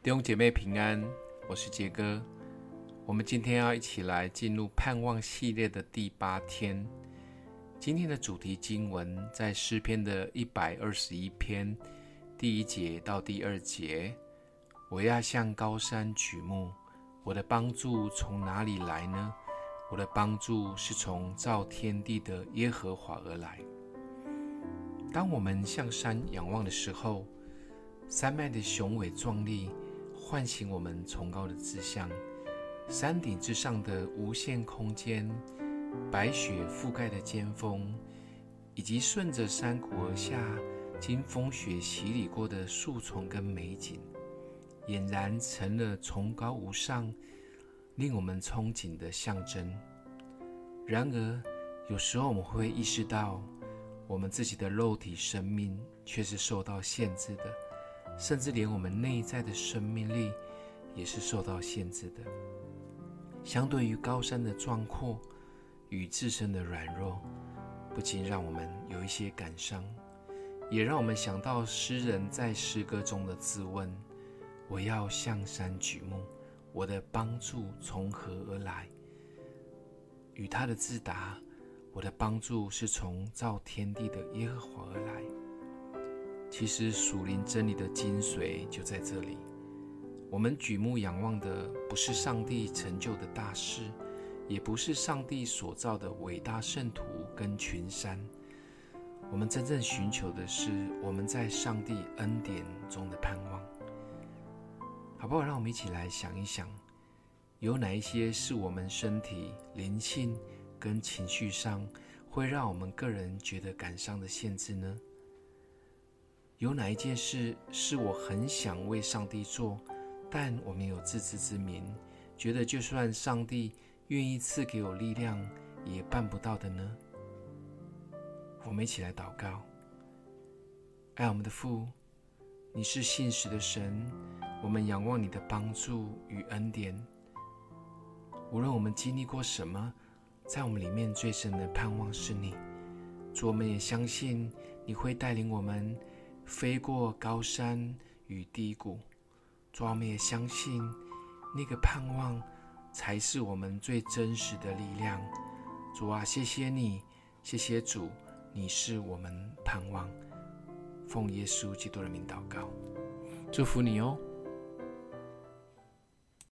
弟兄姐妹平安，我是杰哥。我们今天要一起来进入盼望系列的第八天。今天的主题经文在诗篇的一百二十一篇第一节到第二节。我要向高山举目，我的帮助从哪里来呢？我的帮助是从造天地的耶和华而来。当我们向山仰望的时候，山脉的雄伟壮丽。唤醒我们崇高的志向，山顶之上的无限空间，白雪覆盖的尖峰，以及顺着山谷而下，经风雪洗礼过的树丛跟美景，俨然成了崇高无上、令我们憧憬的象征。然而，有时候我们会意识到，我们自己的肉体生命却是受到限制的。甚至连我们内在的生命力也是受到限制的。相对于高山的壮阔与自身的软弱，不禁让我们有一些感伤，也让我们想到诗人在诗歌中的自问：“我要向山举目，我的帮助从何而来？”与他的自答：“我的帮助是从造天地的耶和华而来。”其实属灵真理的精髓就在这里。我们举目仰望的不是上帝成就的大事，也不是上帝所造的伟大圣徒跟群山。我们真正寻求的是我们在上帝恩典中的盼望。好不好？让我们一起来想一想，有哪一些是我们身体、灵性跟情绪上会让我们个人觉得感伤的限制呢？有哪一件事是我很想为上帝做，但我没有自知之明，觉得就算上帝愿意赐给我力量，也办不到的呢？我们一起来祷告。爱我们的父，你是信实的神，我们仰望你的帮助与恩典。无论我们经历过什么，在我们里面最深的盼望是你。主，我们也相信你会带领我们。飞过高山与低谷，主啊，我们也相信那个盼望才是我们最真实的力量。主啊，谢谢你，谢谢主，你是我们盼望。奉耶稣基督的名祷告，祝福你哦。